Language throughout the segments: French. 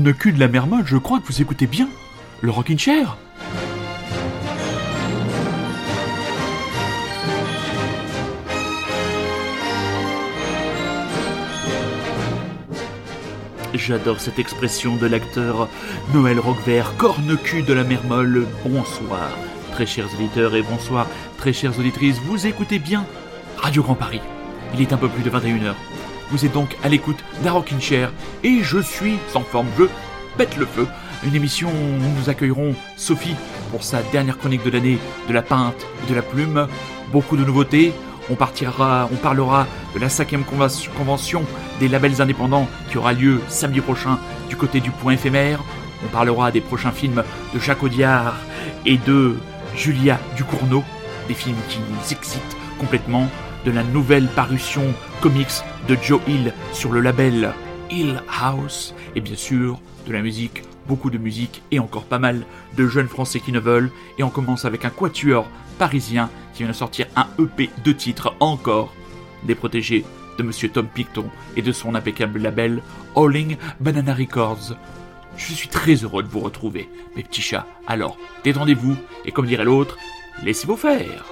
Corne cul de la mermotte, je crois que vous écoutez bien le Rockin' Chair. J'adore cette expression de l'acteur Noël Roquevert, corne-cul de la mermolle. Bonsoir, très chers auditeurs et bonsoir, très chères auditrices. Vous écoutez bien Radio Grand Paris. Il est un peu plus de 21h. Vous êtes donc à l'écoute d'un Chair et je suis sans forme, je pète le feu. Une émission où nous accueillerons Sophie pour sa dernière chronique de l'année de la peinte et de la plume. Beaucoup de nouveautés. On, partira, on parlera de la cinquième convention des labels indépendants qui aura lieu samedi prochain du côté du point éphémère. On parlera des prochains films de Jacques Audiard et de Julia Ducournau, des films qui nous excitent complètement, de la nouvelle parution comics de Joe Hill sur le label Hill House, et bien sûr de la musique, beaucoup de musique et encore pas mal de jeunes français qui ne veulent. Et on commence avec un quatuor parisien qui vient de sortir un EP de titres encore des protégés de Monsieur Tom Picton et de son impeccable label Alling Banana Records. Je suis très heureux de vous retrouver, mes petits chats. Alors, détendez-vous et comme dirait l'autre, laissez-vous faire.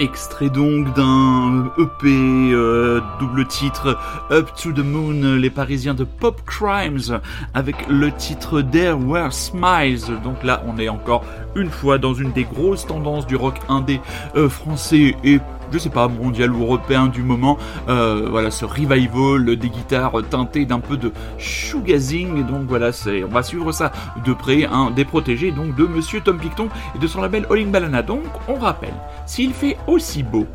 Extrait donc d'un EP euh, double titre Up to the Moon, les Parisiens de Pop Crimes, avec le titre There Were Smiles. Donc là, on est encore une fois dans une des grosses tendances du rock indé euh, français et je sais pas, mondial ou européen du moment. Euh, voilà, ce revival des guitares teintées d'un peu de shoegazing. Donc voilà, c'est, on va suivre ça de près, un des protégés donc de Monsieur Tom Picton et de son label Alling Balana. Donc on rappelle, s'il fait aussi beau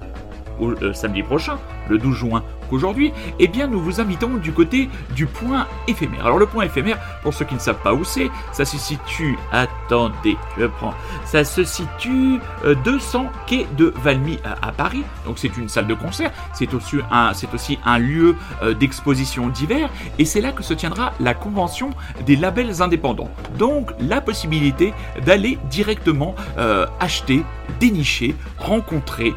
euh, samedi prochain, le 12 juin, qu'aujourd'hui, eh bien nous vous invitons du côté du point éphémère. Alors le point éphémère, pour ceux qui ne savent pas où c'est, ça se situe, attendez, je prends, ça se situe 200 euh, quai de Valmy à, Paris, donc c'est une salle de concert, c'est aussi un, lieu euh, d'exposition divers, et c'est là que se tiendra la convention des labels indépendants. Donc la possibilité d'aller directement euh, acheter, dénicher, rencontrer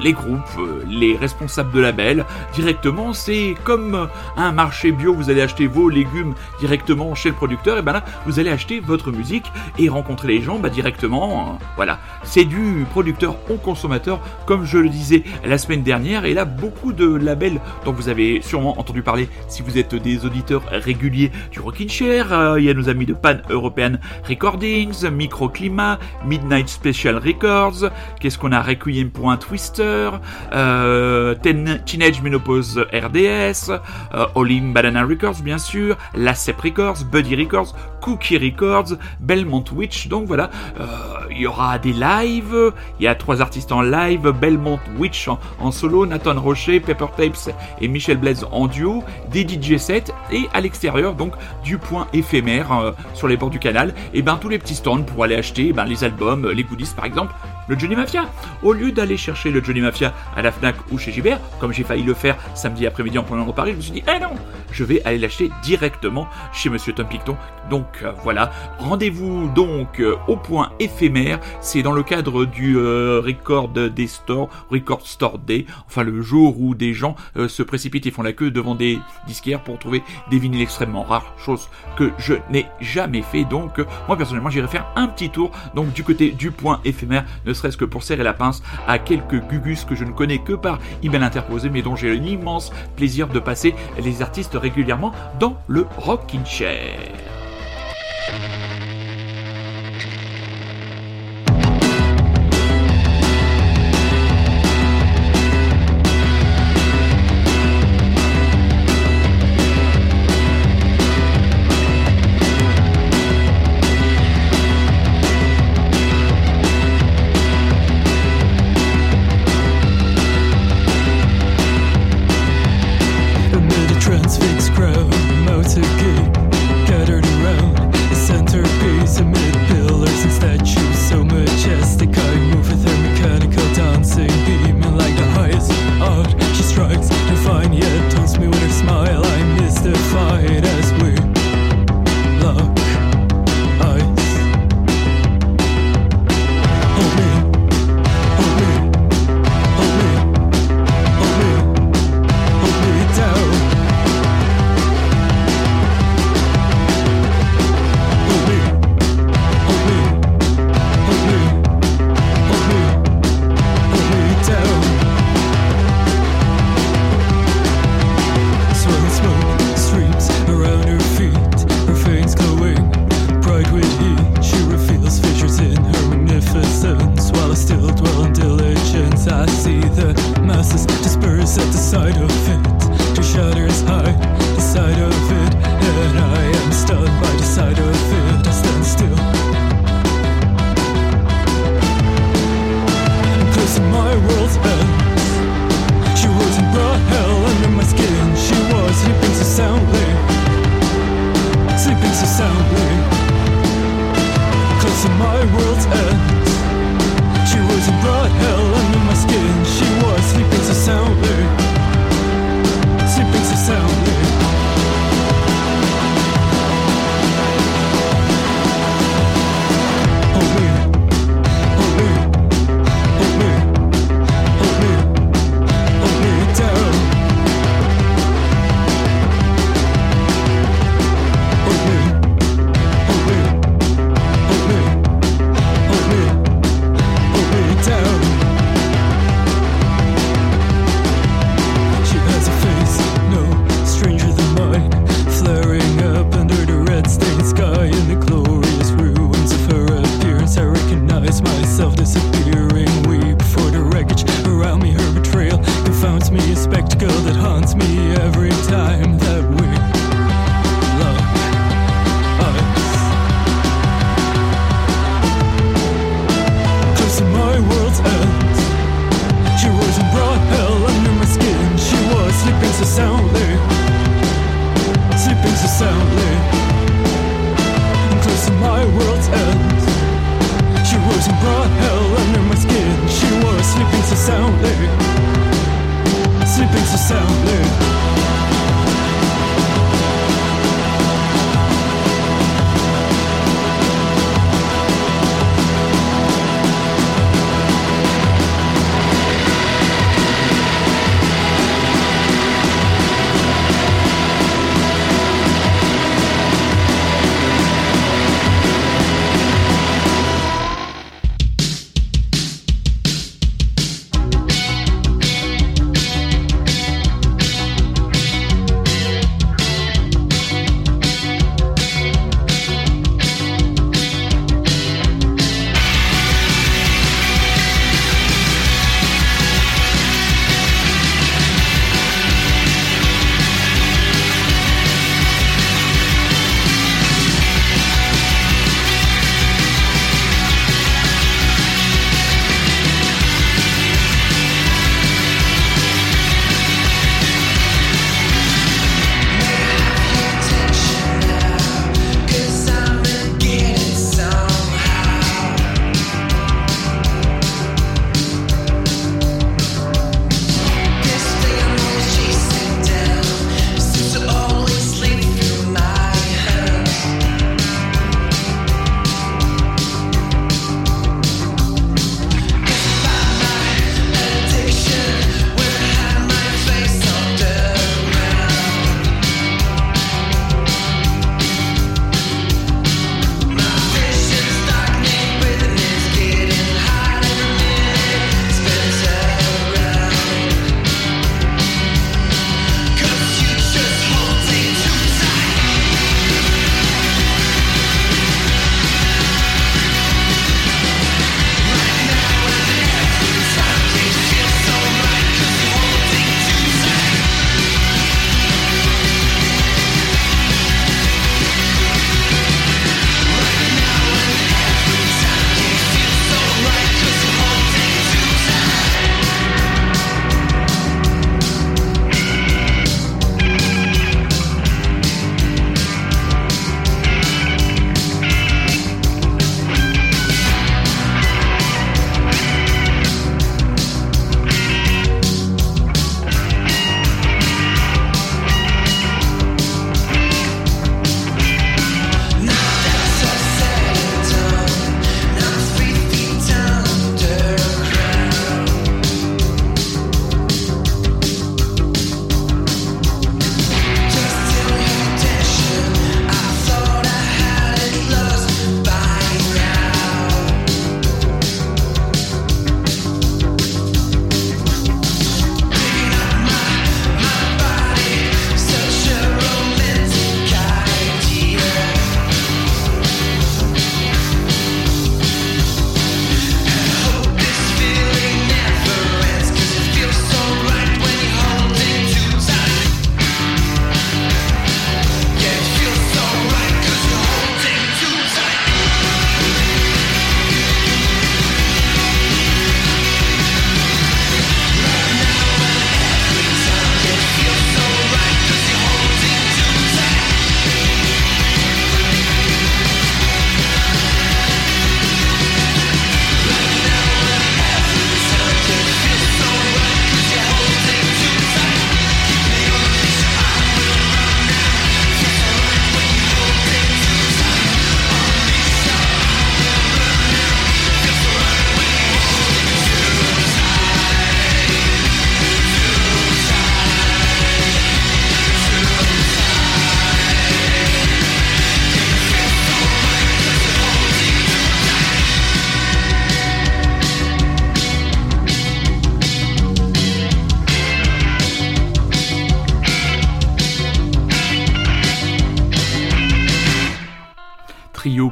les groupes, les responsables de labels, directement. C'est comme un marché bio, vous allez acheter vos légumes directement chez le producteur, et ben là, vous allez acheter votre musique et rencontrer les gens bah, directement. Voilà, c'est du producteur au consommateur, comme je le disais la semaine dernière. Et là, beaucoup de labels dont vous avez sûrement entendu parler si vous êtes des auditeurs réguliers du Rockin' Chair. Euh, il y a nos amis de Pan European Recordings, Microclimat, Midnight Special Records. Qu'est-ce qu'on a Requiem pour un Twister, euh, Teenage Menopause RDS, euh, All Banana Records bien sûr, Lacep Records, Buddy Records, Cookie Records, Belmont Witch. Donc voilà, euh, il y aura des lives. Il y a trois artistes en live Belmont Witch en, solo, Nathan Rocher, Pepper Tapes et Michel Blaise en duo, des DJ sets et à l'extérieur donc du point éphémère euh, sur les bords du canal. Et ben tous les petits stands pour aller acheter ben, les albums, les goodies par exemple exemple, le Johnny Mafia. Au lieu d'aller chercher le Johnny Mafia à la Fnac ou chez Gibert, comme j'ai failli le faire samedi après-midi en prenant de Paris, je me suis dit, eh non, je vais aller l'acheter directement chez Monsieur Tom Picton. Donc euh, voilà, rendez-vous donc euh, au point éphémère. C'est dans le cadre du euh, Record Day Store, Record Store Day, enfin le jour où des gens se précipitent et font la queue devant des disquaires pour trouver des vinyles extrêmement rares, chose que je n'ai jamais fait. Donc moi personnellement, j'irai faire un petit tour donc du côté du point éphémère serait-ce que pour serrer la pince à quelques gugus que je ne connais que par email interposé, mais dont j'ai l'immense plaisir de passer les artistes régulièrement dans le Rockin' Chair.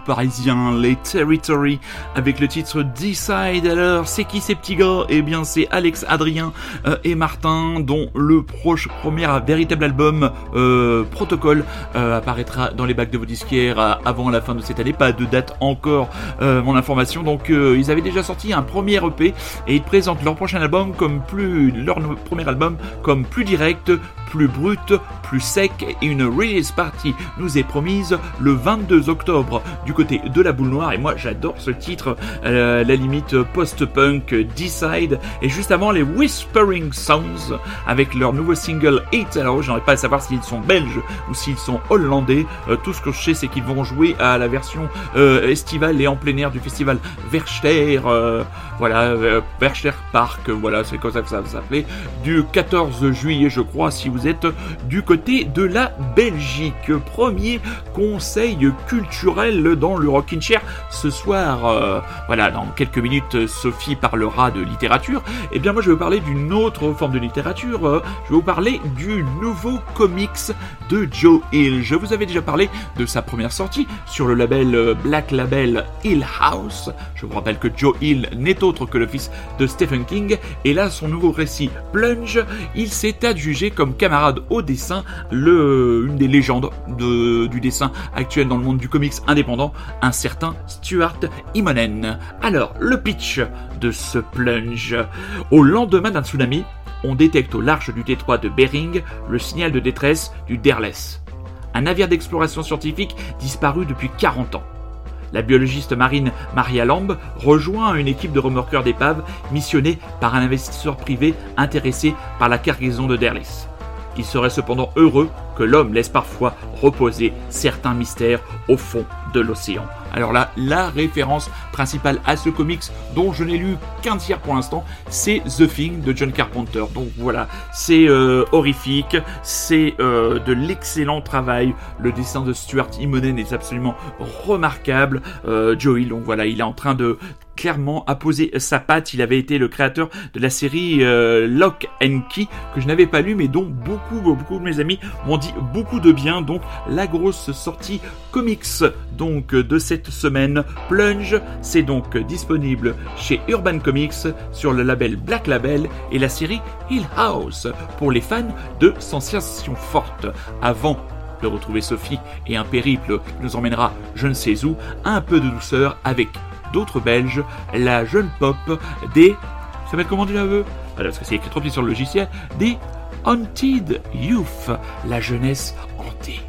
Parisien, les Territory, avec le titre Decide. Alors, c'est qui ces petits gars? Eh bien, c'est Alex, Adrien euh, et Martin, dont le proche, premier véritable album, euh, Protocol, euh, apparaîtra dans les bacs de vos disquaires avant la fin de cette année. Pas de date encore, mon information. Donc, ils avaient déjà sorti un premier EP et ils présentent leur prochain album comme plus, leur premier album comme plus direct, plus brut, plus sec et une release party nous est promise le 22 octobre du côté de la boule noire et moi j'adore ce titre, euh, la limite post-punk Decide et juste avant les Whispering Sounds avec leur nouveau single Hit. Alors j'aimerais pas à savoir s'ils sont belges ou s'ils sont hollandais. Euh, tout ce que je sais c'est qu'ils vont jouer à la version euh, estivale et en plein air du festival Verster, voilà Verster Park, voilà c'est comme ça que ça va s'appeler, du 14 juillet je crois si vous êtes du côté de la Belgique. Premier conseil culturel dans le Rockin' Chair ce soir. Euh, voilà, dans quelques minutes, Sophie parlera de littérature. Eh bien moi, je vais vous parler d'une autre forme de littérature. Euh, je vais vous parler du nouveau comics de Joe Hill. Je vous avais déjà parlé de sa première sortie sur le label euh, Black Label Hill House. Je vous rappelle que Joe Hill n'est autre que le fils de Stephen King. Et là, son nouveau récit Plunge, il s'est adjugé comme camarade au dessin le, une des légendes de, du dessin actuel dans le monde du comics indépendant, un certain Stuart Immonen. Alors, le pitch de ce plunge. Au lendemain d'un tsunami, on détecte au large du détroit de Bering le signal de détresse du Derless, un navire d'exploration scientifique disparu depuis 40 ans. La biologiste marine Maria Lamb rejoint une équipe de remorqueurs d'épaves missionnée par un investisseur privé intéressé par la cargaison de Derlis. Il serait cependant heureux que l'homme laisse parfois reposer certains mystères au fond de l'océan. Alors là, la référence principale à ce comics, dont je n'ai lu qu'un tiers pour l'instant, c'est The Thing de John Carpenter. Donc voilà, c'est euh, horrifique, c'est euh, de l'excellent travail. Le dessin de Stuart Immonen est absolument remarquable. Euh, Joey, donc voilà, il est en train de clairement a posé sa patte. Il avait été le créateur de la série euh, Lock and Key que je n'avais pas lu mais dont beaucoup beaucoup de mes amis m'ont dit beaucoup de bien. Donc la grosse sortie comics donc de cette semaine Plunge, c'est donc disponible chez Urban Comics sur le label Black Label et la série Hill House pour les fans de sensations fortes. Avant de retrouver Sophie et un périple qui nous emmènera je ne sais où, un peu de douceur avec d'autres Belges, la jeune pop des... Ça s'appelle comment tu la veux Alors, parce que c'est écrit trop petit sur le logiciel, des Haunted Youth, la jeunesse hantée.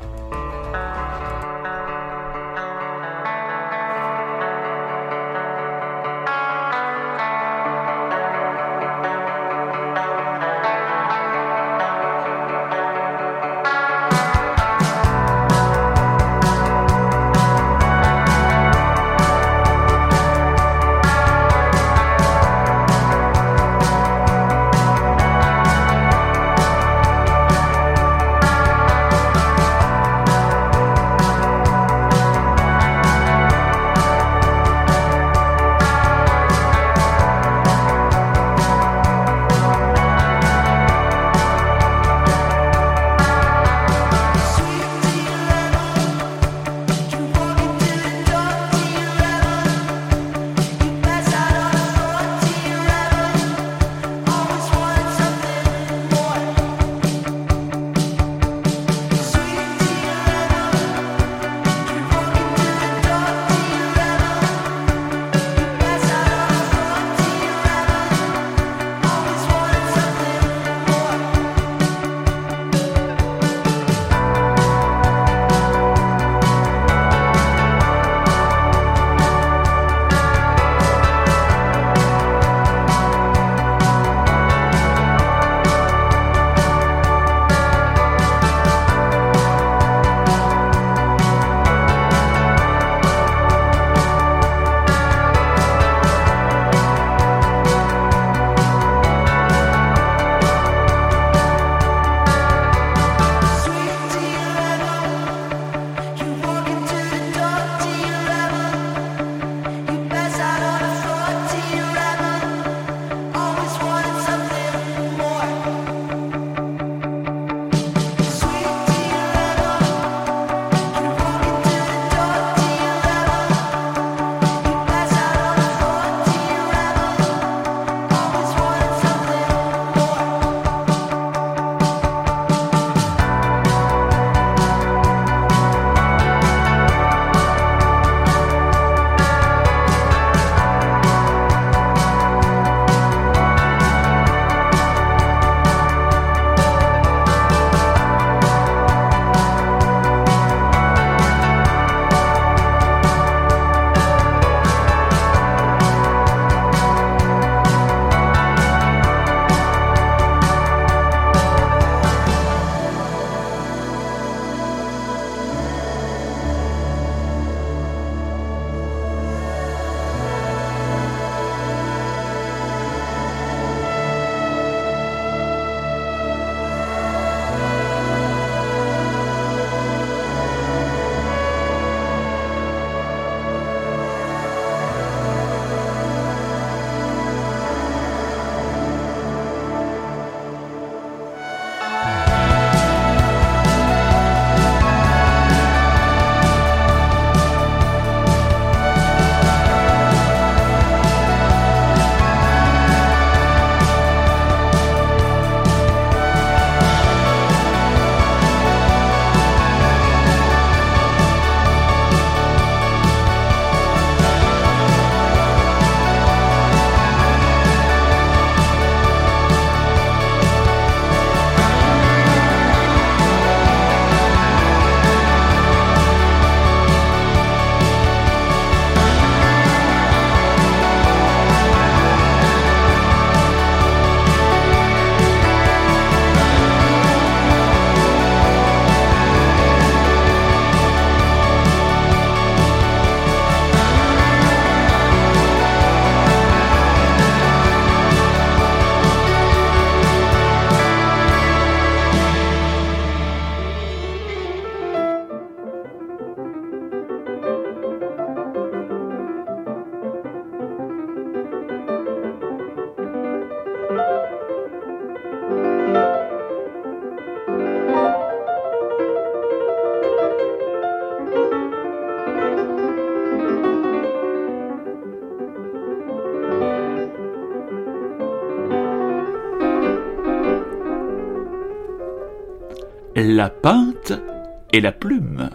La pinte et la plume.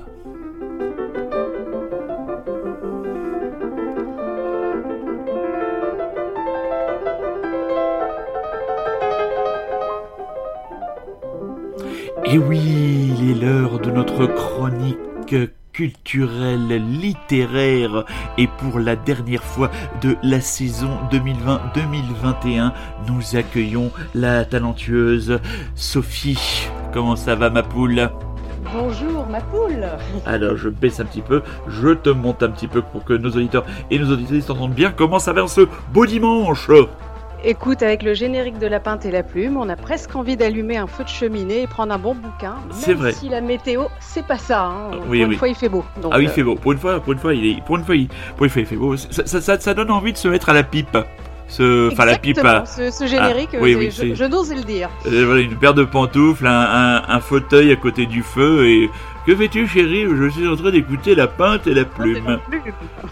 Et oui, il est l'heure de notre chronique culturelle, littéraire, et pour la dernière fois de la saison 2020-2021, nous accueillons la talentueuse Sophie. Comment ça va ma poule Bonjour ma poule Alors je baisse un petit peu, je te monte un petit peu pour que nos auditeurs et nos auditrices entendent bien comment ça va ce beau dimanche Écoute, avec le générique de la pinte et la plume, on a presque envie d'allumer un feu de cheminée et prendre un bon bouquin. C'est vrai. Si la météo, c'est pas ça. Hein. Oui, pour oui. une fois, il fait beau. Donc, Ah oui, il euh, fait beau. Pour une fois, pour une fois, il est, pour une fois, il, pour une fois, il fait beau. Ça, ça, ça, ça donne envie de se mettre à la pipe. Ce, enfin, la pipe. à- Ce, ce générique, Ah, oui, je, n'ose le dire. Euh, voilà, une paire de pantoufles, un, un, un fauteuil à côté du feu et que fais-tu chérie? Je suis en train d'écouter la pinte et la plume.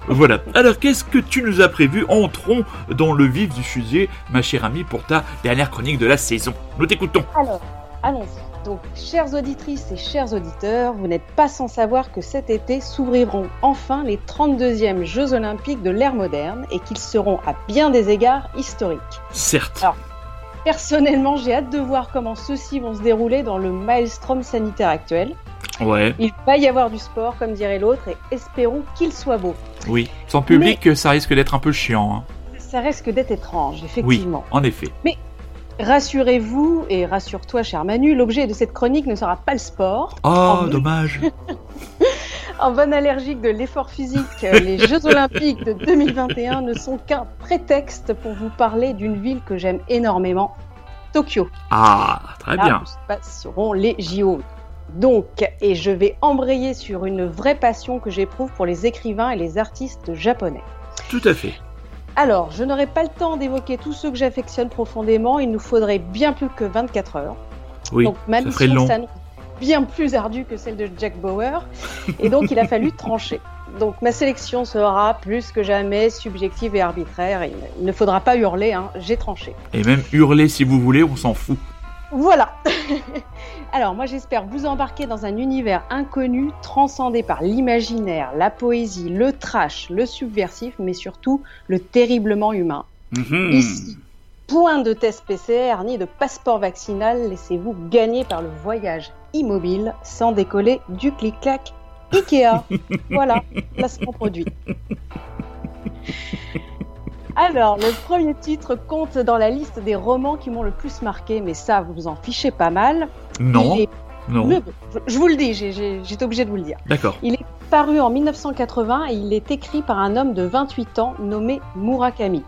Voilà. Alors qu'est-ce que tu nous as prévu? Entrons dans le vif du sujet, ma chère amie, pour ta dernière chronique de la saison. Nous t'écoutons. Alors, allons-y. Donc, chères auditrices et chers auditeurs, vous n'êtes pas sans savoir que cet été s'ouvriront enfin les 32e Jeux Olympiques de l'ère moderne et qu'ils seront à bien des égards historiques. Certes. Alors, Personnellement, j'ai hâte de voir comment ceux-ci vont se dérouler dans le maelstrom sanitaire actuel. Ouais. Il va y avoir du sport, comme dirait l'autre, et espérons qu'il soit beau. Oui. Sans public, ça risque d'être un peu chiant. hein. Ça risque d'être étrange, Oui. effectivement. En effet. Rassurez-vous, et rassure-toi, cher Manu, l'objet de cette chronique ne sera pas le sport. Oh, dommage. En bon allergique de l'effort physique, les Jeux Olympiques de 2021 ne sont qu'un prétexte pour vous parler d'une ville que j'aime énormément, Tokyo. Ah, très Là bien. où se passeront les JO. Donc, et je vais embrayer sur une vraie passion que j'éprouve pour les écrivains et les artistes japonais. Tout à fait. Alors, je n'aurai pas le temps d'évoquer tous ceux que j'affectionne profondément, il nous faudrait bien plus que 24 heures. Oui. donc ma ça mission s'annonce bien plus ardue que celle de Jack Bauer, et donc il a fallu trancher. Donc ma sélection sera plus que jamais subjective et arbitraire, et il ne faudra pas hurler, hein, j'ai tranché. Et même hurler si vous voulez, on s'en fout. Voilà. Alors moi j'espère vous embarquer dans un univers inconnu, transcendé par l'imaginaire, la poésie, le trash, le subversif, mais surtout le terriblement humain. Mhm. Ici, point de test PCR ni de passeport vaccinal, laissez-vous gagner par le voyage immobile sans décoller du clic-clac Ikea. voilà, placement produit. Alors, le premier titre compte dans la liste des romans qui m'ont le plus marqué, mais ça, vous vous en fichez pas mal. Non, est- non. Mais bon, je- vous le dis, j'étais obligée de vous le dire. D'accord. Il est paru en 1980 et il est écrit par un homme de 28 ans nommé Murakami.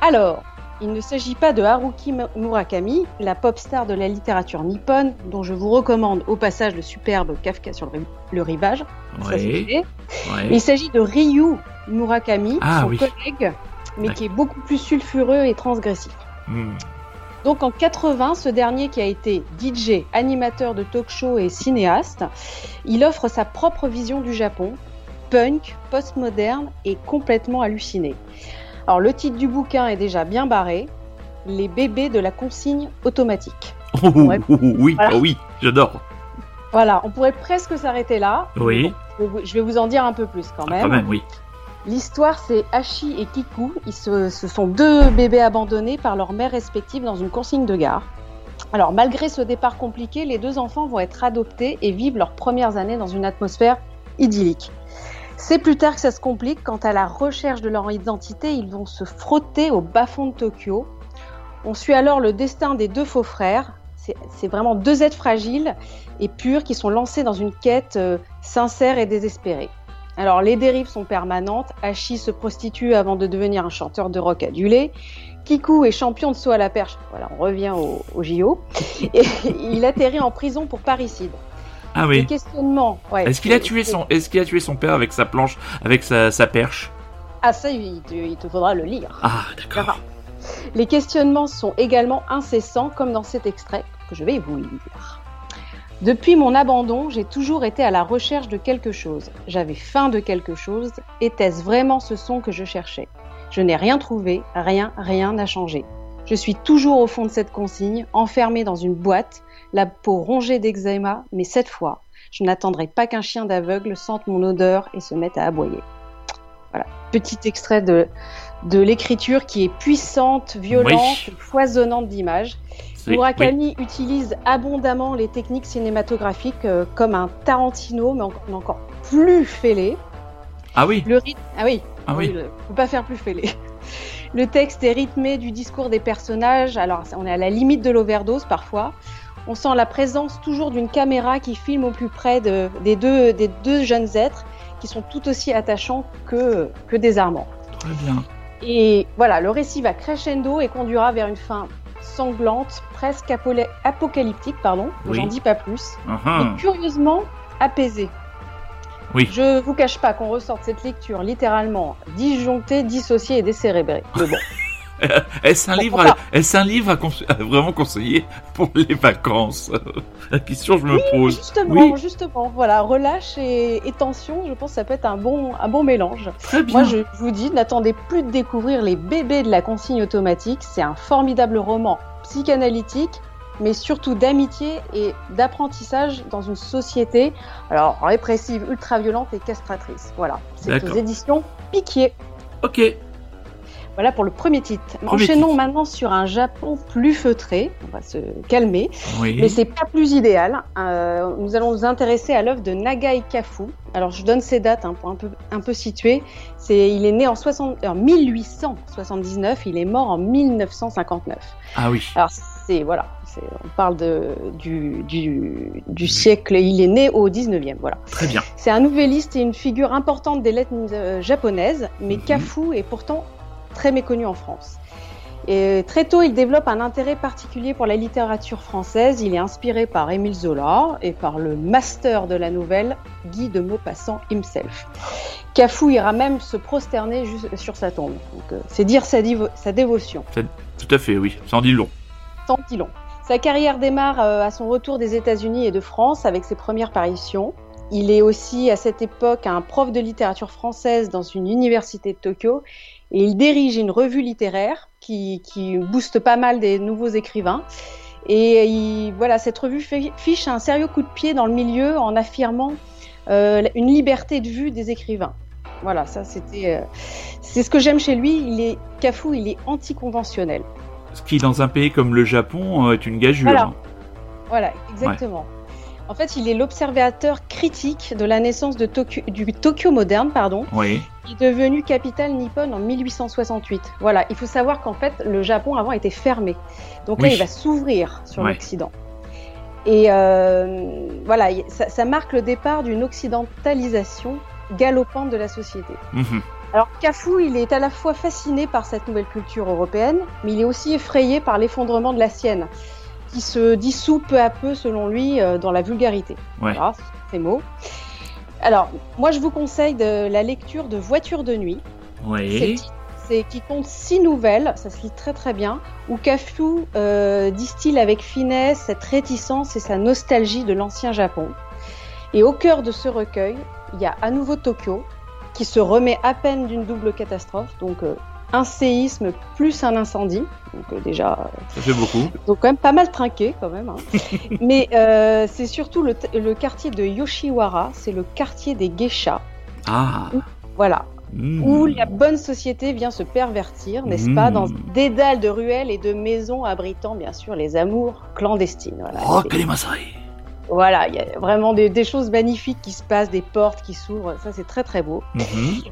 Alors, il ne s'agit pas de Haruki Murakami, la pop star de la littérature nippone, dont je vous recommande au passage le superbe Kafka sur le, ri- le rivage. Ouais. Il s'agit de Ryu Murakami, Ah, son oui. collègue, mais qui est beaucoup plus sulfureux et transgressif. Hmm. Donc en 80, ce dernier qui a été DJ, animateur de talk show et cinéaste, il offre sa propre vision du Japon, punk, postmoderne et complètement halluciné. Alors le titre du bouquin est déjà bien barré, Les bébés de la consigne automatique. Oh, oh, oh, oh, oui, Voilà. oh oui, j'adore. Voilà, on pourrait presque s'arrêter là. Oui. mais bon, je vais vous- je vais vous en dire un peu plus quand Ah, même. Quand même, oui. L'histoire, c'est Hachi et Kiku. Ils se- ce sont deux bébés abandonnés par leurs mères respectives dans une consigne de gare. Alors, malgré ce départ compliqué, les deux enfants vont être adoptés et vivent leurs premières années dans une atmosphère idyllique. C'est plus tard que ça se complique quand, à la recherche de leur identité, ils vont se frotter au bas-fond de Tokyo. On suit alors le destin des deux faux frères. C'est c'est vraiment deux êtres fragiles et purs qui sont lancés dans une quête euh, sincère et désespérée. Alors les dérives sont permanentes. Hachi se prostitue avant de devenir un chanteur de rock adulé. Kiku est champion de saut à la perche. Voilà, on revient au, au JO. Et il atterrit en prison pour parricide. Ah Les oui. questionnements. ouais, Est-ce qu'il a tué son, est-ce qu'il a tué son père avec sa planche, avec sa, sa perche? Ah ça, il te, il te faudra le lire. Ah, d'accord. Les questionnements sont également incessants, comme dans cet extrait que je vais vous lire. Depuis mon abandon, j'ai toujours été à la recherche de quelque chose. J'avais faim de quelque chose. Était-ce vraiment ce son que je cherchais? Je n'ai rien trouvé, rien, rien n'a changé. Je suis toujours au fond de cette consigne, enfermée dans une boîte, la peau rongée d'eczéma, mais cette fois, je n'attendrai pas qu'un chien d'aveugle sente mon odeur et se mette à aboyer. Voilà, petit extrait de, de l'écriture qui est puissante, violente, Oui. foisonnante d'images. Murakami utilise abondamment les techniques cinématographiques euh, comme un Tarantino, mais en- mais encore plus fêlé. Ah oui, Le rythme, ah oui, ah oui. le- faut pas faire plus fêlé. Le texte est rythmé du discours des personnages. Alors, on est à la limite de l'overdose parfois. On sent la présence toujours d'une caméra qui filme au plus près de- des, deux, des deux jeunes êtres qui sont tout aussi attachants que, que désarmants. Très bien. Et voilà, le récit va crescendo et conduira vers une fin sanglante, presque apocalyptique, pardon. Oui. J'en dis pas plus. Mais curieusement apaisée. Oui. Je vous cache pas qu'on ressort de cette lecture littéralement disjonctée, dissociée et décérébrée. Mais bon, Est-ce un livre, à, un livre à, conse- à vraiment conseiller pour les vacances? La question je me pose. justement, Oui. justement, voilà, relâche et, et tension, je pense que ça peut être un bon, un bon mélange. Très bien. Moi, je vous dis, n'attendez plus de découvrir les bébés de la consigne automatique. C'est un formidable roman psychanalytique, mais surtout d'amitié et d'apprentissage dans une société, alors répressive, ultra-violente et castratrice. Voilà, c'est aux éditions Piquier. Ok. Voilà pour le premier titre. Premier Enchaînons titre. maintenant sur un Japon plus feutré. On va se calmer. Oui. Mais c'est pas plus idéal. Euh, nous allons nous intéresser à l'œuvre de Nagai Kafu. Alors je donne ses dates hein, pour un peu, un peu situer. C'est, il est né en, 60, en 1879, il est mort en 1959. Ah oui. Alors c'est voilà, c'est, on parle de, du, du, du siècle. Il est né au 19e. Voilà. Très bien. C'est un nouvelliste et une figure importante des lettres euh, japonaises, mais Mhm. Kafu est pourtant très méconnu en France. Et très tôt, il développe un intérêt particulier pour la littérature française. Il est inspiré par Émile Zola et par le master de la nouvelle, Guy de Maupassant himself. Cafu ira même se prosterner sur sa tombe. Euh, c'est dire sa, dévotion. Tout à fait, oui. En dit long. Tant pis long. Sa carrière démarre euh, à son retour des États-Unis et de France avec ses premières parutions. Il est aussi à cette époque un prof de littérature française dans une université de Tokyo et il dirige une revue littéraire qui, qui booste pas mal des nouveaux écrivains. Et il- voilà, cette revue fiche un sérieux coup de pied dans le milieu en affirmant euh, une liberté de vue des écrivains. Voilà, ça c'était, euh, c'est ce que j'aime chez lui. Il est Cafu, il est anticonventionnel. Ce qui, dans un pays comme le Japon, euh, est une gageure. Voilà. Voilà, exactement. En fait, il est l'observateur critique de la naissance de Tokyo, du Tokyo moderne, pardon, Oui. qui est devenu capitale nippone en 1868. Voilà, il faut savoir qu'en fait, le Japon avant était fermé. Donc là, Oui. il va s'ouvrir sur Ouais. l'Occident. Et euh, voilà, ça, ça marque le départ d'une occidentalisation galopante de la société. Mhm. Alors Cafu, il est à la fois fasciné par cette nouvelle culture européenne, mais il est aussi effrayé par l'effondrement de la sienne, qui se dissout peu à peu, selon lui, euh, dans la vulgarité. Ouais. Voilà, ces mots. Alors, moi, je vous conseille de la lecture de Voiture de nuit. Titre. C'est qui compte six nouvelles, ça se lit très très bien, où Cafu euh, distille avec finesse cette réticence et sa nostalgie de l'ancien Japon. Et au cœur de ce recueil, il y a à nouveau Tokyo, qui se remet à peine d'une double catastrophe, donc euh, un séisme plus un incendie, donc euh, déjà Ça fait beaucoup. donc quand même pas mal trinqué quand même. hein. Mais euh, c'est surtout le, le quartier de Yoshiwara, c'est le quartier des geishas. Ah. Voilà, Mm. où la bonne société vient se pervertir, n'est-ce pas, dans des dalles de ruelles et de maisons abritant bien sûr les amours clandestines. Voilà, Oh. Voilà, il y a vraiment des, des choses magnifiques qui se passent, des portes qui s'ouvrent, ça c'est très très beau. Mhm.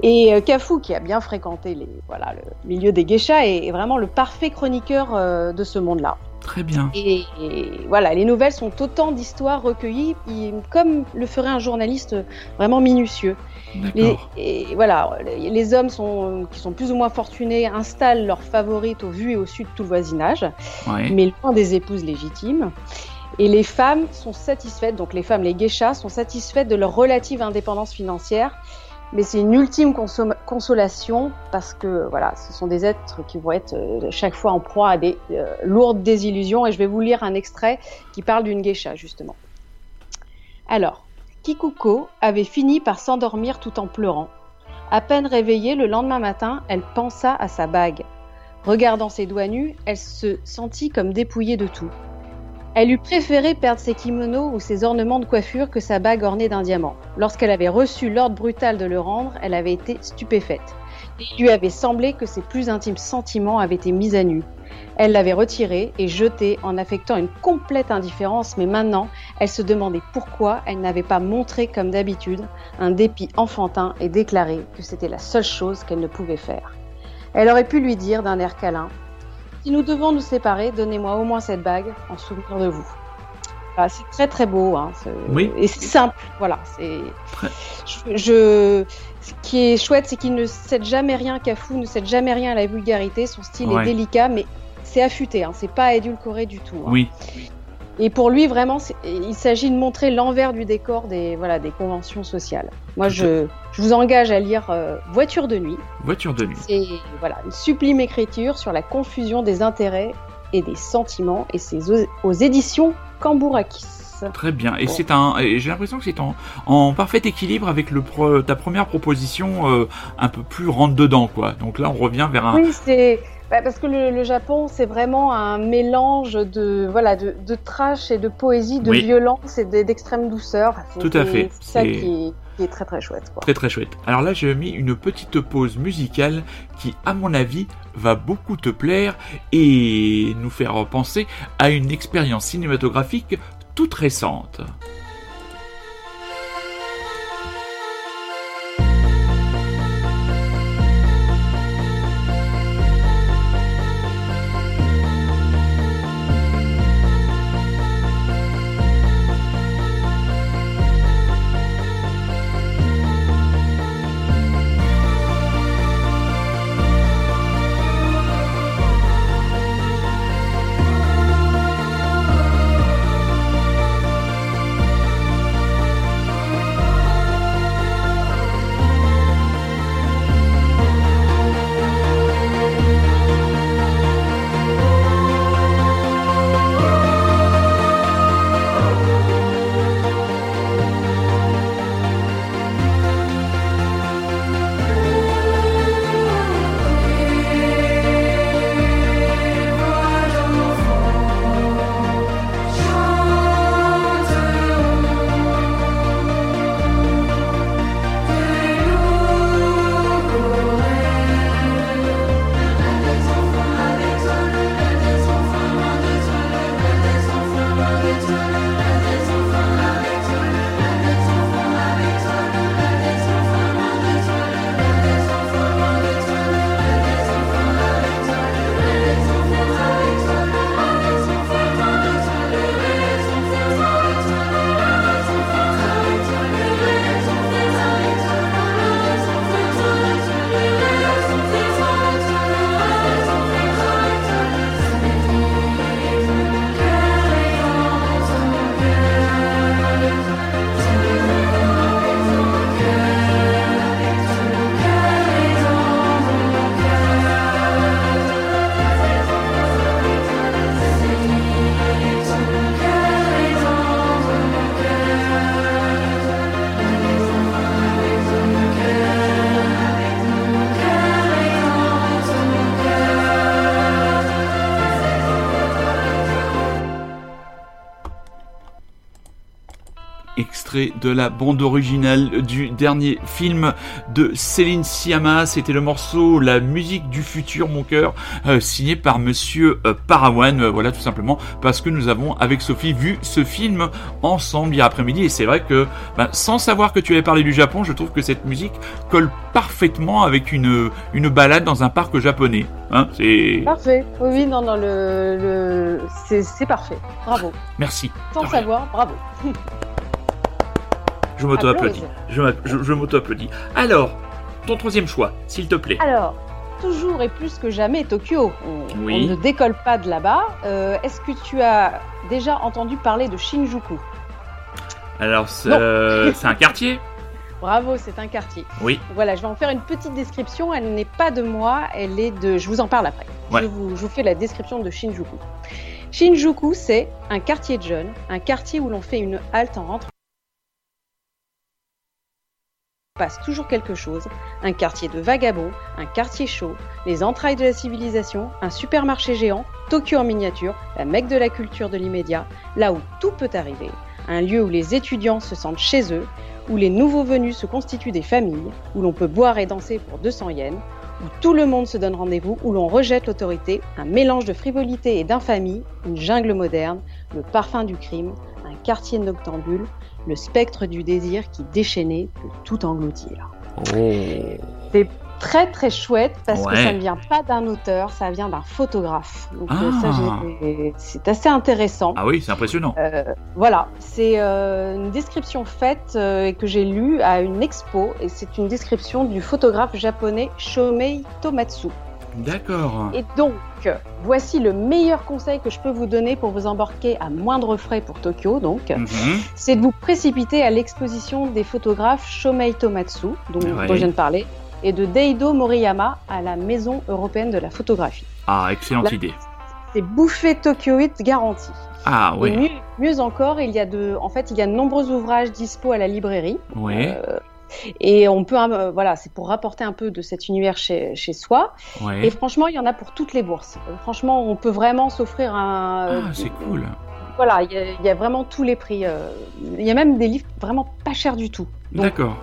Et euh, Cafu, qui a bien fréquenté les, voilà, le milieu des geishas, est, est vraiment le parfait chroniqueur euh, de ce monde-là. Très bien. Et, et voilà, les nouvelles sont autant d'histoires recueillies, il- comme le ferait un journaliste vraiment minutieux. Les, D'accord. et voilà, les, les hommes sont, qui sont plus ou moins fortunés installent leurs favorites au vu et au su de tout le voisinage, Ouais. mais loin des épouses légitimes. Et les femmes sont satisfaites, donc les femmes, les geishas, sont satisfaites de leur relative indépendance financière. Mais c'est une ultime consolation parce que voilà, ce sont des êtres qui vont être euh, chaque fois en proie à des euh, lourdes désillusions. Et je vais vous lire un extrait qui parle d'une geisha justement. Alors, Kikuko avait fini par s'endormir tout en pleurant. À peine réveillée le lendemain matin, elle pensa à sa bague. Regardant ses doigts nus, elle se sentit comme dépouillée de tout. Elle eût préféré perdre ses kimonos ou ses ornements de coiffure que sa bague ornée d'un diamant. Lorsqu'elle avait reçu l'ordre brutal de le rendre, elle avait été stupéfaite. Il lui avait semblé que ses plus intimes sentiments avaient été mis à nu. Elle l'avait retiré et jeté en affectant une complète indifférence, mais maintenant, elle se demandait pourquoi elle n'avait pas montré, comme d'habitude, un dépit enfantin et déclaré que c'était la seule chose qu'elle ne pouvait faire. Elle aurait pu lui dire d'un air câlin Si nous devons nous séparer, donnez-moi au moins cette bague en souvenir de vous. Voilà, c'est très très beau, hein, Oui. et c'est simple. Voilà, c'est. Je, je- Ce qui est chouette, c'est qu'il ne cède jamais rien qu'à fou, ne cède jamais rien à la vulgarité. Son style Ouais. est délicat, mais c'est affûté. Hein, c'est pas édulcoré du tout. hein. Oui, Et pour lui, vraiment, il s'agit de montrer l'envers du décor des voilà des conventions sociales. Moi, je, je vous engage à lire euh, Voiture de nuit. voiture de nuit. C'est voilà une sublime écriture sur la confusion des intérêts et des sentiments, et c'est aux, aux éditions Cambourakis. Très bien. Et Bon. c'est un. J'ai l'impression que c'est en, en parfait équilibre avec le pro- ta première proposition euh, un peu plus rentre dedans, quoi. Donc là, on revient vers un. Oui, c'est bah, parce que le, le Japon, c'est vraiment un mélange de voilà de, de trash et de poésie, de Oui. violence et de- d'extrême douceur. Tout à fait. C'est ça qui est, qui est très très chouette. Quoi. Très très chouette. Alors là, j'ai mis une petite pause musicale qui, à mon avis, va beaucoup te plaire et nous faire penser à une expérience cinématographique toute récente. Extrait de la bande originale du dernier film de Céline Sciamma. C'était le morceau La musique du futur, mon cœur, euh, signé par Monsieur euh, Parawan. Euh, voilà, tout simplement parce que nous avons avec Sophie vu ce film ensemble hier après-midi. Et c'est vrai que, ben, sans savoir que tu avais parlé du Japon, je trouve que cette musique colle parfaitement avec une une balade dans un parc japonais. Hein, c'est Parfait. Oui, oui, non, non, le, le... c'est parfait. Bravo. merci. Sans savoir, bravo. Je m'auto-applaudis. Je, m'a- je, je m'auto-applaudis. Alors, ton troisième choix, s'il te plaît. Alors, toujours et plus que jamais Tokyo. On, Oui. on ne décolle pas de là-bas. Euh, Est-ce que tu as déjà entendu parler de Shinjuku? Alors, c'est euh, c'est un quartier Bravo, c'est un quartier. Oui. Voilà, je vais en faire une petite description. Elle n'est pas de moi, elle est de. Je vous en parle après. Ouais. Je, vous, je vous fais la description de Shinjuku. Shinjuku, c'est un quartier de jeunes, un quartier où l'on fait une halte en rentrant. Passe toujours quelque chose, un quartier de vagabonds, un quartier chaud, les entrailles de la civilisation, un supermarché géant, Tokyo en miniature, la mecque de la culture de l'immédiat, là où tout peut arriver, un lieu où les étudiants se sentent chez eux, où les nouveaux venus se constituent des familles, où l'on peut boire et danser pour 200 yens, où tout le monde se donne rendez-vous, où l'on rejette l'autorité, un mélange de frivolité et d'infamie, une jungle moderne, le parfum du crime, un quartier noctambule, le spectre du désir qui déchaîné peut tout engloutir. C'est très très chouette parce que ça ne vient pas d'un auteur, ça vient d'un photographe. Donc euh, Ah. ça, c'est assez intéressant. Ah oui, c'est impressionnant. Euh, voilà, c'est euh, une description faite euh, et que j'ai lue à une expo et c'est une description du photographe japonais Shomei Tomatsu. D'accord. Et donc, voici le meilleur conseil que je peux vous donner pour vous embarquer à moindre frais pour Tokyo. Donc, Mhm. c'est de vous précipiter à l'exposition des photographes Shomei Tomatsu, dont, Ouais. dont je viens de parler, et de Deido Moriyama à la Maison européenne de la photographie. Ah, excellente Là- idée. C'est bouffée tokyoïte garantie. Ah oui. mieux, mieux encore, il y a de, en fait, il y a de nombreux ouvrages dispo à la librairie. Oui. Euh, et on peut, euh, voilà, c'est pour rapporter un peu de cet univers chez, chez soi. Et franchement, il y en a pour toutes les bourses. Euh, Franchement, on peut vraiment s'offrir un. euh, Ah, c'est cool. Voilà, il y, a, il y a vraiment tous les prix. euh, Il y a même des livres vraiment pas chers du tout. D'accord.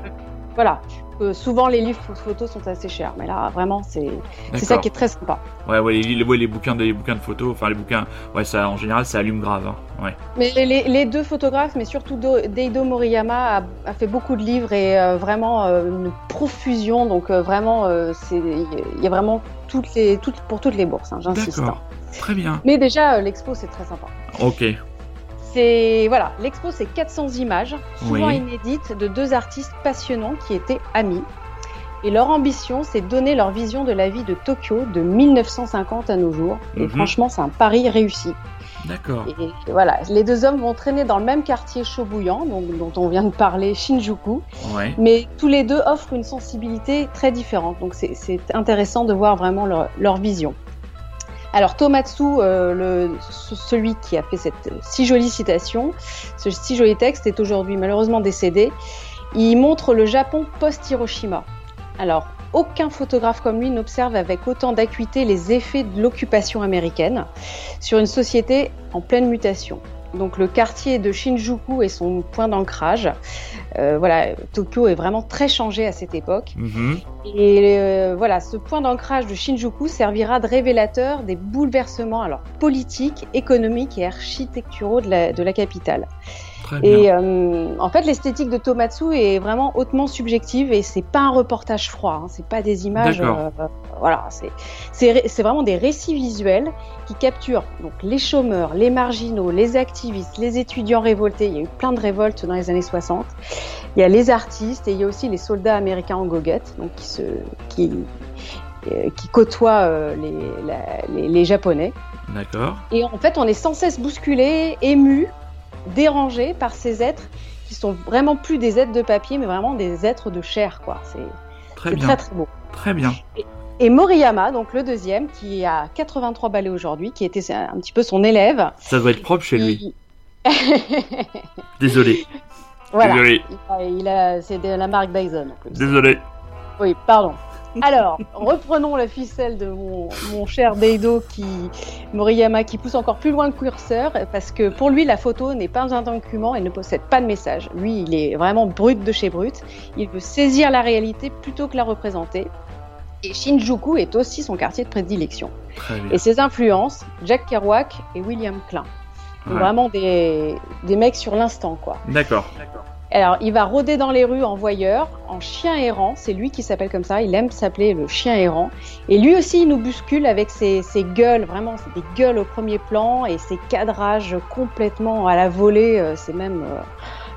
Voilà. Euh, souvent, les livres photos sont assez chers, mais là, vraiment, c'est c'est ça D'accord. qui est très sympa. Ouais, ouais, les, ouais, les bouquins, de, les bouquins de photos, enfin les bouquins, ouais, ça, en général, ça allume grave. Hein. Ouais. Mais les, les deux photographes, mais surtout Do- Deido Moriyama, a, a fait beaucoup de livres et euh, vraiment euh, une profusion. Donc euh, vraiment, c'est il y a vraiment toutes les toutes pour toutes les bourses. hein, J'insiste. D'accord. hein. Très bien. Mais déjà, l'expo c'est très sympa. Ok. C'est voilà, l'expo c'est 400 images, souvent Oui. inédites, de deux artistes passionnants qui étaient amis. Et leur ambition, c'est de donner leur vision de la vie de Tokyo de 1950 à nos jours. Et Mhm. franchement, c'est un pari réussi. D'accord. Et voilà, les deux hommes vont traîner dans le même quartier chaud bouillant, donc, dont on vient de parler, Shinjuku, Ouais. mais tous les deux offrent une sensibilité très différente. Donc c'est c'est intéressant de voir vraiment leur, leur vision. Alors Tomatsu, euh, celui qui a fait cette si jolie citation, ce si joli texte, est aujourd'hui malheureusement décédé. Il montre le Japon post-Hiroshima. Alors, aucun photographe comme lui n'observe avec autant d'acuité les effets de l'occupation américaine sur une société en pleine mutation. Donc le quartier de Shinjuku est son point d'ancrage. Euh, voilà, Tokyo est vraiment très changé à cette époque. Mhm. Et euh, voilà, ce point d'ancrage de Shinjuku servira de révélateur des bouleversements alors politiques, économiques et architecturaux de la, de la capitale. Très bien. Et euh, en fait, l'esthétique de Tomatsu est vraiment hautement subjective et c'est pas un reportage froid. Hein, c'est pas des images. D'accord. euh, voilà, c'est vraiment des récits visuels qui capturent donc les chômeurs, les marginaux, les activistes, les étudiants révoltés. Il y a eu plein de révoltes dans les années 60. Il y a les artistes et il y a aussi les soldats américains en goguette, donc qui se qui euh, qui côtoient euh, les, la- les, les japonais. D'accord. Et en fait, on est sans cesse bousculé, ému, dérangé par ces êtres qui sont vraiment plus des êtres de papier, mais vraiment des êtres de chair, quoi. C'est Très très très beau. Très bien. Et Moriyama, donc le deuxième, qui a 83 balais aujourd'hui, qui était un petit peu son élève. Ça doit être propre chez lui. Désolé. voilà. Désolé. Il a, c'est de la marque Dyson. en plus. Désolé. Oui, pardon. Alors, reprenons la ficelle de mon, mon cher Deido qui Moriyama qui pousse encore plus loin le curseur parce que pour lui la photo n'est pas un document et ne possède pas de message. Lui, il est vraiment brut de chez brut. Il veut saisir la réalité plutôt que la représenter. Et Shinjuku est aussi son quartier de prédilection. Et ses influences, Jack Kerouac et William Klein. Donc Ouais. Vraiment des, des mecs sur l'instant, quoi. D'accord. Alors, il va rôder dans les rues en voyeur, en chien errant. C'est lui qui s'appelle comme ça. Il aime s'appeler le chien errant. Et lui aussi, il nous bouscule avec ses, ses gueules. Vraiment, c'est des gueules au premier plan et ses cadrages complètement à la volée. euh, C'est même euh,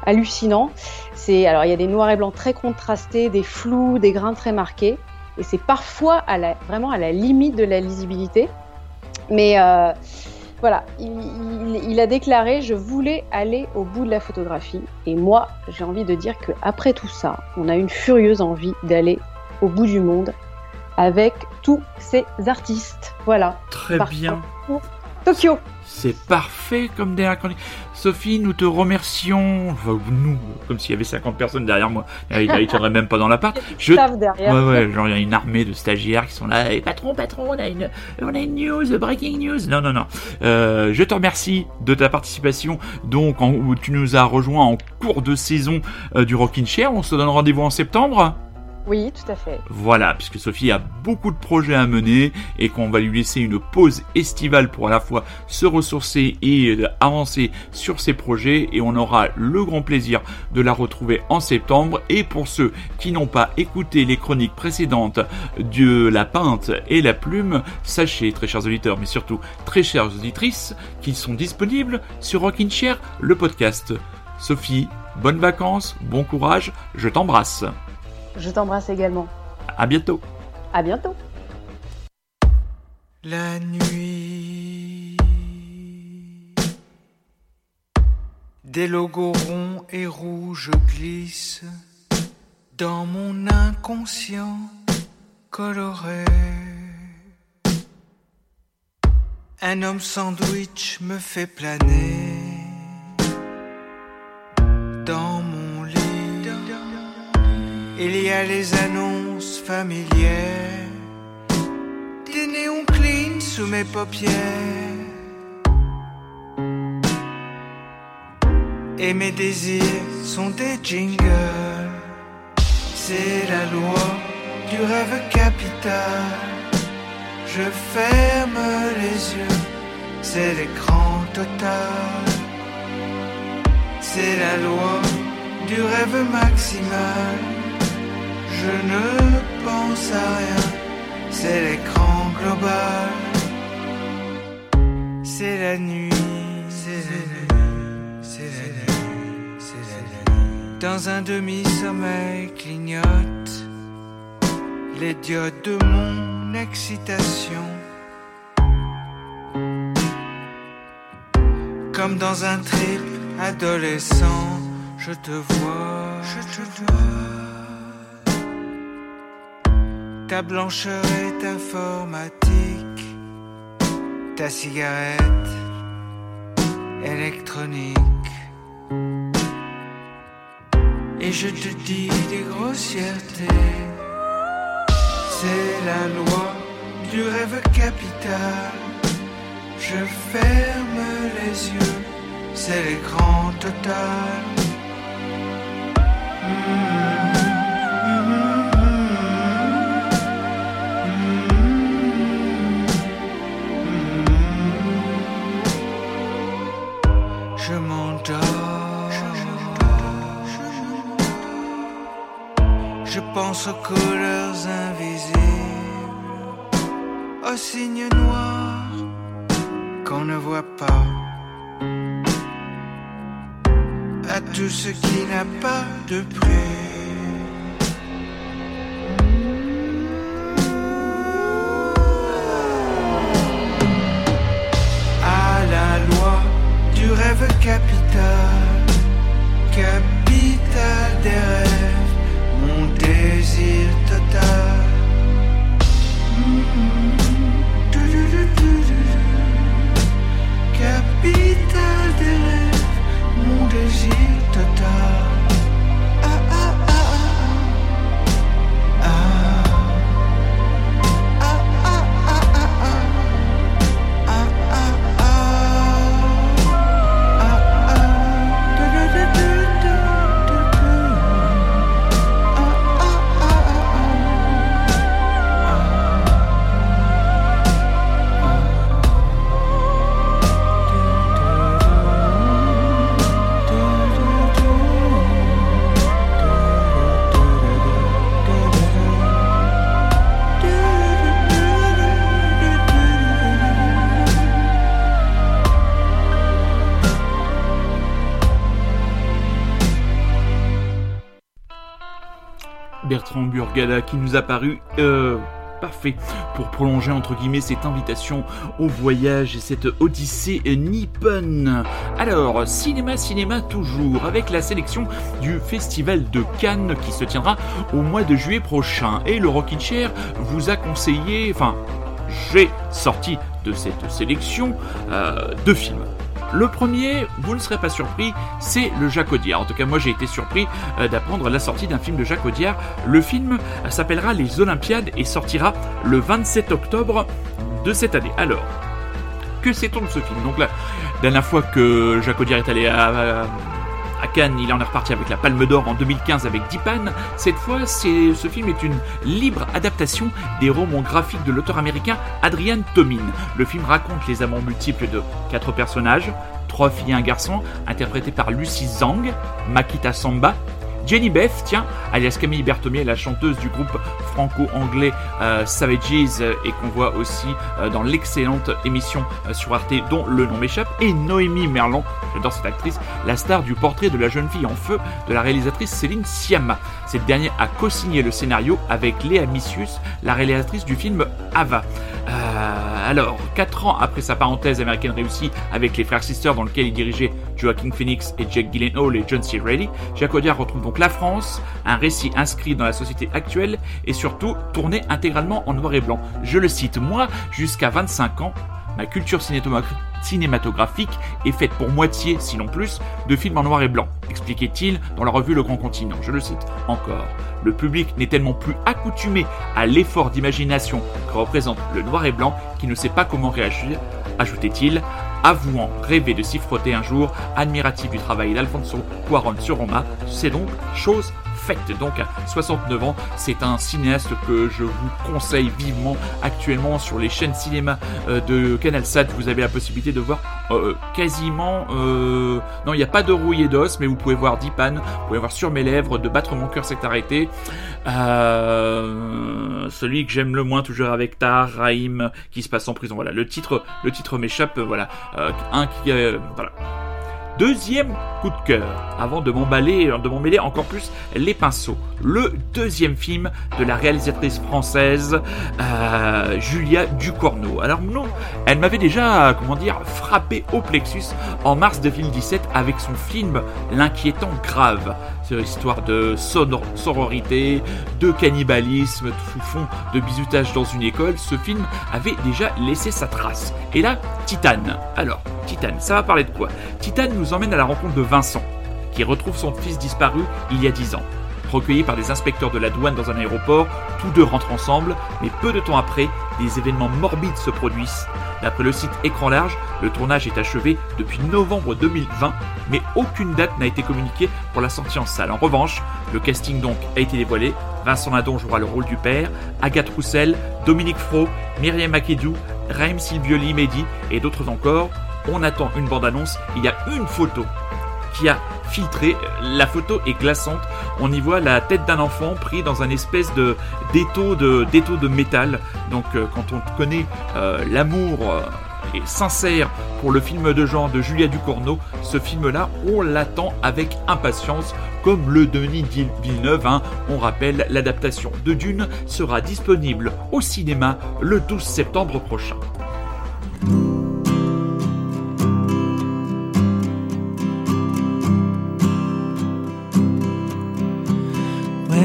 hallucinant. C'est alors il y a des noirs et blancs très contrastés, des flous, des grains très marqués. Et c'est parfois à la, vraiment à la limite de la lisibilité. Mais euh, voilà, il, il- il a déclaré Je voulais aller au bout de la photographie. Et moi, j'ai envie de dire qu'après tout ça, on a une furieuse envie d'aller au bout du monde avec tous ces artistes. Voilà. Très Par bien. Tokyo. C'est parfait comme dernière chronique. Sophie, nous te remercions. Enfin, nous, comme s'il y avait 50 personnes derrière moi. Il ne tiendrait même pas dans l'appart. Je... Staff derrière. Ouais, ouais, genre il y a une armée de stagiaires qui sont là. Et patron, patron, on a une, on a une news, breaking news. Non, non, non. Euh, je te remercie de ta participation. Donc, en- tu nous as rejoint en cours de saison euh, du Rockin' Chair. On se donne rendez-vous en septembre. Oui, tout à fait. Voilà, puisque Sophie a beaucoup de projets à mener et qu'on va lui laisser une pause estivale pour à la fois se ressourcer et euh, avancer sur ses projets et on aura le grand plaisir de la retrouver en septembre et pour ceux qui n'ont pas écouté les chroniques précédentes de la peinte et la plume, sachez très chers auditeurs mais surtout très chères auditrices qu'ils sont disponibles sur Rockin' Chair, le podcast. Sophie, bonnes vacances, bon courage, je t'embrasse. Je t'embrasse également. À bientôt. À bientôt. La nuit. Des logos ronds et rouges glissent dans mon inconscient coloré. Un homme sandwich me fait planer dans. Il y a les annonces familières des néons clean sous mes paupières. Et mes désirs sont des jingles. C'est la loi du rêve capital. Je ferme les yeux, c'est l'écran total. C'est la loi du rêve maximal. Je ne pense à rien c'est l'écran global. C'est la nuit, c'est la nuit, c'est la nuit, c'est la nuit. Dans un demi-sommeil clignote les diodes de mon excitation. Comme dans un trip adolescent, je te vois, je te vois. Ta blancheur est informatique, ta cigarette électronique. Et je te dis des grossièretés, c'est la loi du rêve capital. Je ferme les yeux, c'est l'écran total. Je Aux couleurs invisibles, aux signes noirs qu'on ne voit pas, à tout ce qui n'a pas de prix. à la loi du rêve capital désir total. Qui nous a paru euh, parfait pour prolonger entre guillemets cette invitation au voyage et cette odyssée nippone. Alors, cinéma, cinéma toujours avec la sélection du Festival de Cannes qui se tiendra au mois de juillet prochain. Et le Rockin' Chair vous a conseillé, enfin, j'ai sorti de cette sélection euh, de films. Le premier, vous ne serez pas surpris, c'est le Jacques Audiard. En tout cas, moi j'ai été surpris euh, d'apprendre la sortie d'un film de Jacques Audiard. Le film euh, s'appellera Les Olympiades et sortira le 27 octobre de cette année. Alors, que sait-on de ce film? Donc la dernière fois que Jacques Audiard est allé à, à Cannes, il en est reparti avec la Palme d'Or en 2015 avec Dipan. Cette fois, ce film est une libre adaptation des romans graphiques de l'auteur américain Adrian Tomin. Le film raconte les amants multiples de quatre personnages, trois filles et un garçon, interprétés par Lucy Zhang, Makita Samba, Jenny Beth, tiens, alias Camille Berthomier, la chanteuse du groupe franco-anglais euh, Savages et qu'on voit aussi euh, dans l'excellente émission euh, sur Arte dont le nom m'échappe, et Noémie Merlan, j'adore cette actrice, la star du portrait de la jeune fille en feu de la réalisatrice Céline Sciamma. Cette dernière a co-signé le scénario avec Léa Missius, la réalisatrice du film Ava. Euh, alors, 4 ans après sa parenthèse américaine réussie avec les frères Sisters dans lequel il dirigeait Joaquin Phoenix et Jack Gyllenhaal et John C. Reilly, Jacques Audiard retrouve donc la France, un récit inscrit dans la société actuelle et surtout tourné intégralement en noir et blanc. Je le cite, moi, jusqu'à 25 ans, ma culture cinématographique est faite pour moitié, sinon plus, de films en noir et blanc, expliquait-il dans la revue Le Grand Continent. Je le cite encore. Le public n'est tellement plus accoutumé à l'effort d'imagination que représente le noir et blanc qu'il ne sait pas comment réagir, ajoutait-il, avouant rêver de s'y frotter un jour, admiratif du travail d'Alfonso Cuaron sur Roma, c'est donc chose Donc à 69 ans, c'est un cinéaste que je vous conseille vivement actuellement sur les chaînes cinéma euh, de CanalSat. Vous avez la possibilité de voir euh, quasiment... Euh, non, il n'y a pas de rouille d'os, mais vous pouvez voir Dipan, vous pouvez voir Sur mes lèvres, De battre mon cœur s'est arrêté. Celui que j'aime le moins, toujours avec Tar, Raïm, qui se passe en prison. Voilà, le titre, le titre m'échappe. Voilà, un qui... voilà. Deuxième coup de cœur, avant de m'emballer, de m'emmêler encore plus les pinceaux. Le deuxième film de la réalisatrice française euh, Julia Ducorneau. Alors non, elle m'avait déjà, comment dire, frappé au plexus en mars 2017 avec son film L'inquiétant grave. Histoire de sororité, de cannibalisme, sous fond de bizutage dans une école. Ce film avait déjà laissé sa trace. Et là, Titane. Alors, Titane, ça va parler de quoi? Titane nous emmène à la rencontre de Vincent, qui retrouve son fils disparu il y a 10 ans. Recueillis par des inspecteurs de la douane dans un aéroport, tous deux rentrent ensemble, mais peu de temps après, des événements morbides se produisent. D'après le site Écran Large, le tournage est achevé depuis novembre 2020, mais aucune date n'a été communiquée pour la sortie en salle. En revanche, le casting donc a été dévoilé. Vincent Lindon jouera le rôle du père, Agathe Roussel, Dominique Fro, Myriam Akedou, Raïm Silvioli Mehdi et d'autres encore. On attend une bande-annonce, il y a une photo a filtré. La photo est glaçante. On y voit la tête d'un enfant pris dans un espèce de d'étau de de métal. Donc euh, quand on connaît euh, l'amour euh, et sincère pour le film de genre de Julia Ducournau, ce film-là, on l'attend avec impatience, comme le Denis Villeneuve. hein. On rappelle, l'adaptation de Dune sera disponible au cinéma le 12 septembre prochain.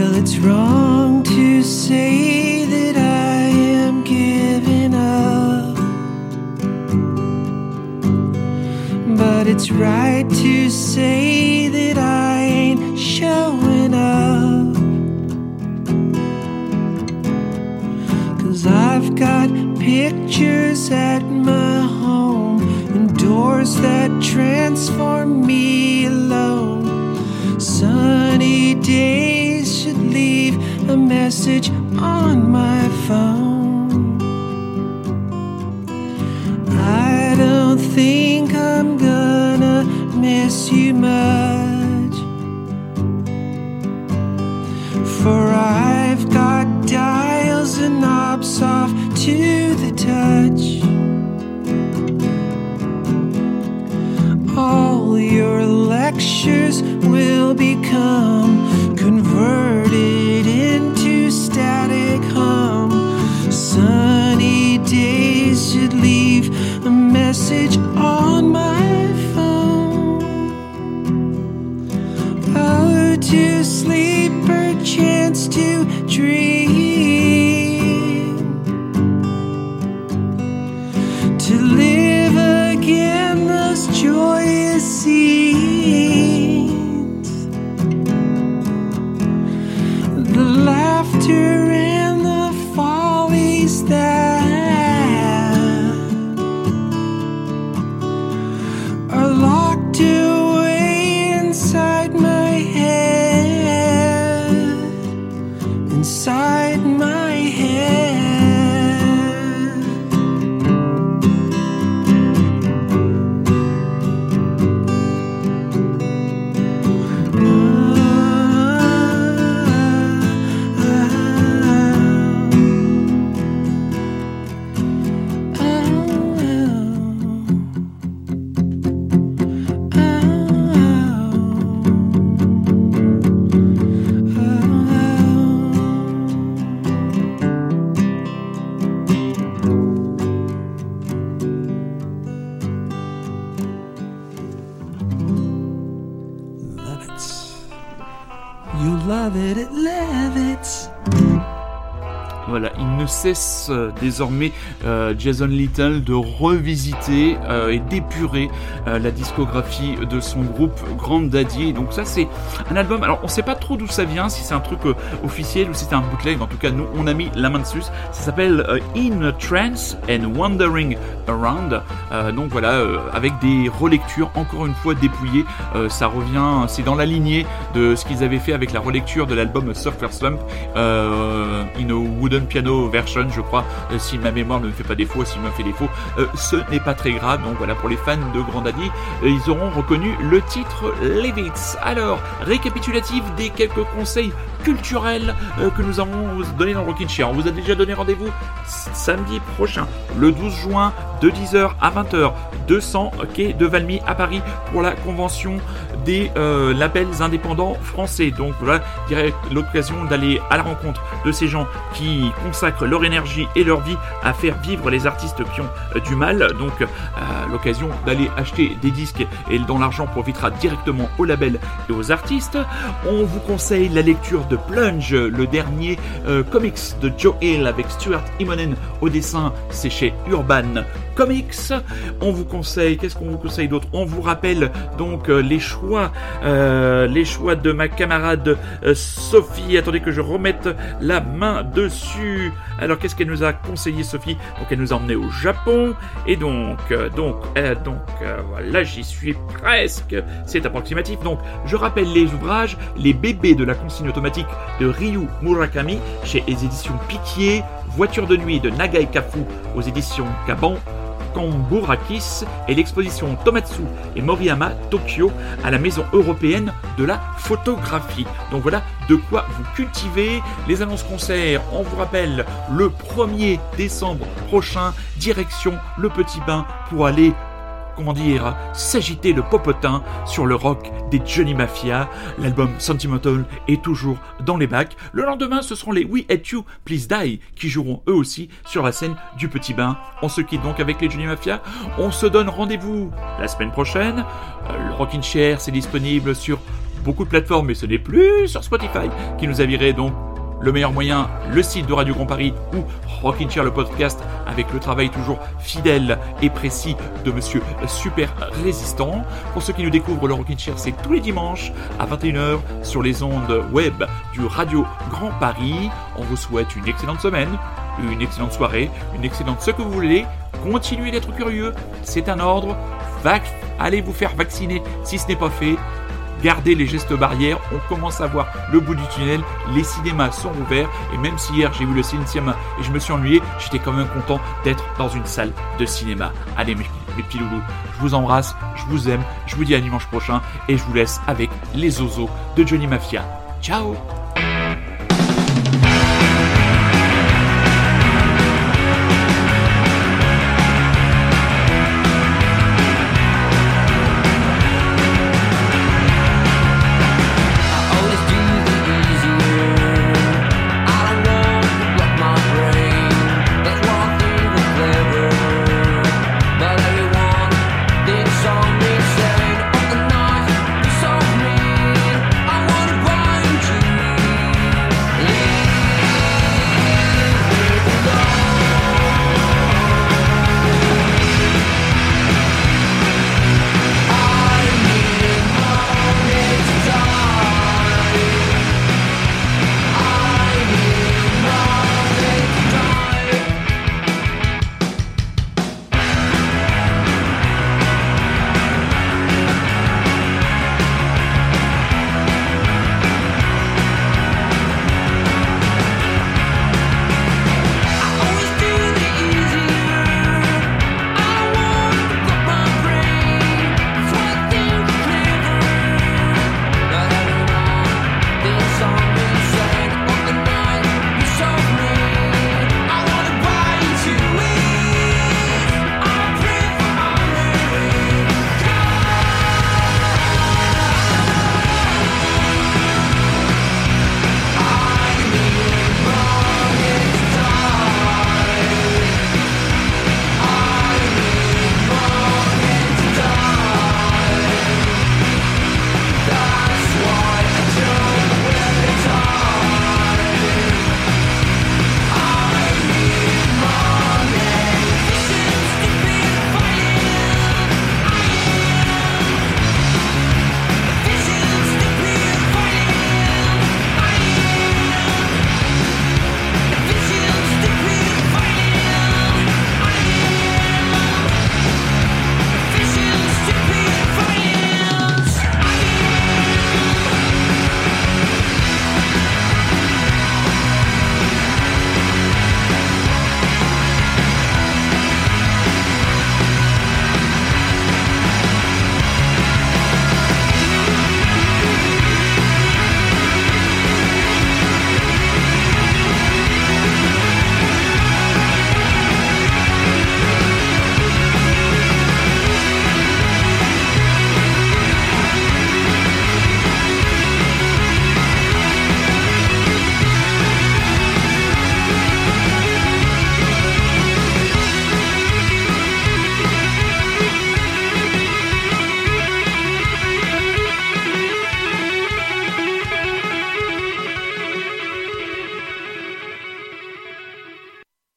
Well, it's wrong to say that I am giving up. But it's right to say that I ain't showing up. Cause I've got pictures at my home and doors that transform me alone. Sunny days message on my phone. I don't think I'm gonna miss you much. Désormais euh, Jason Little de revisiter euh, et euh, la discographie de son groupe Grand Daddy. Donc ça c'est un album. Alors on sait pas trop d'où ça vient, si c'est un truc euh, officiel ou si c'est un bootleg. En tout cas nous on a mis la main dessus. Ça s'appelle euh, In Trance and Wandering Around. Donc voilà, avec des relectures encore une fois dépouillées. Ça revient, c'est dans la lignée de ce qu'ils avaient fait avec la relecture de l'album Surfer Slump in a Wooden Piano Version, je crois, si ma mémoire ne me fait pas défaut, s'il me fait défaut, ce n'est pas très grave. Donc voilà, pour les fans de Grand Daddy, euh, ils auront reconnu le titre Levitz. Alors, récapitulatif des quelques conseils culturels euh, que nous avons donnés dans Rockin' Chair. On vous a déjà donné rendez-vous samedi prochain, le 12 juin, de 10h à 20h, 200 quai de Valmy à Paris pour la convention des euh, labels indépendants français. Donc voilà, dirais l'occasion d'aller à la rencontre de ces gens qui consacrent leur énergie et leur vie à faire vivre les artistes qui ont euh, du mal. Donc euh, l'occasion d'aller acheter des disques et dont l'argent profitera directement aux labels et aux artistes. On vous conseille la lecture de Plunge, le dernier comics de Joe Hill avec Stuart Immonen au dessin, c'est chez Urban Comics. On vous conseille, qu'est-ce qu'on vous conseille d'autre? On vous rappelle donc euh, les choix, euh, les choix de ma camarade euh, Sophie. Attendez que je remette la main dessus. Alors qu'est-ce qu'elle nous a conseillé Sophie? Donc elle nous a emmené au Japon et donc donc voilà j'y suis presque. C'est approximatif. Donc je rappelle les ouvrages, les bébés de la consigne automatique de Ryu Murakami chez les éditions Pitié, Voiture de nuit de Nagai Kafu aux éditions Kaban. Kamburakis et l'exposition Tomatsu et Moriyama Tokyo à la Maison européenne de la photographie. Donc voilà de quoi vous cultivez. Les annonces concerts, on vous rappelle, le 1er décembre prochain, direction le Petit Bain pour aller comment dire, s'agiter le popotin sur le rock des Johnny Mafia. L'album Sentimental est toujours dans les bacs. Le lendemain, ce seront les We Hate You, Please Die qui joueront eux aussi sur la scène du Petit Bain. On se quitte donc avec les Johnny Mafia. On se donne rendez-vous la semaine prochaine. Euh, le Rockin' Chair, c'est disponible sur beaucoup de plateformes, mais ce n'est plus sur Spotify qui nous a viré donc le meilleur moyen, le site de Radio Grand Paris ou Rockin' Chair le podcast avec le travail toujours fidèle et précis de monsieur super résistant. Pour ceux qui nous découvrent, le Rockin' Chair c'est tous les dimanches à 21h sur les ondes web du Radio Grand Paris. On vous souhaite une excellente semaine, une excellente soirée, une excellente ce que vous voulez. Continuez d'être curieux, c'est un ordre. Allez vous faire vacciner si ce n'est pas fait. Gardez les gestes barrières, on commence à voir le bout du tunnel, les cinémas sont ouverts, et même si hier j'ai vu le cinéma et je me suis ennuyé, j'étais quand même content d'être dans une salle de cinéma. Allez mes, petits loulous, je vous embrasse, je vous aime, je vous dis à dimanche prochain, et je vous laisse avec les ozos de Johnny Mafia. Ciao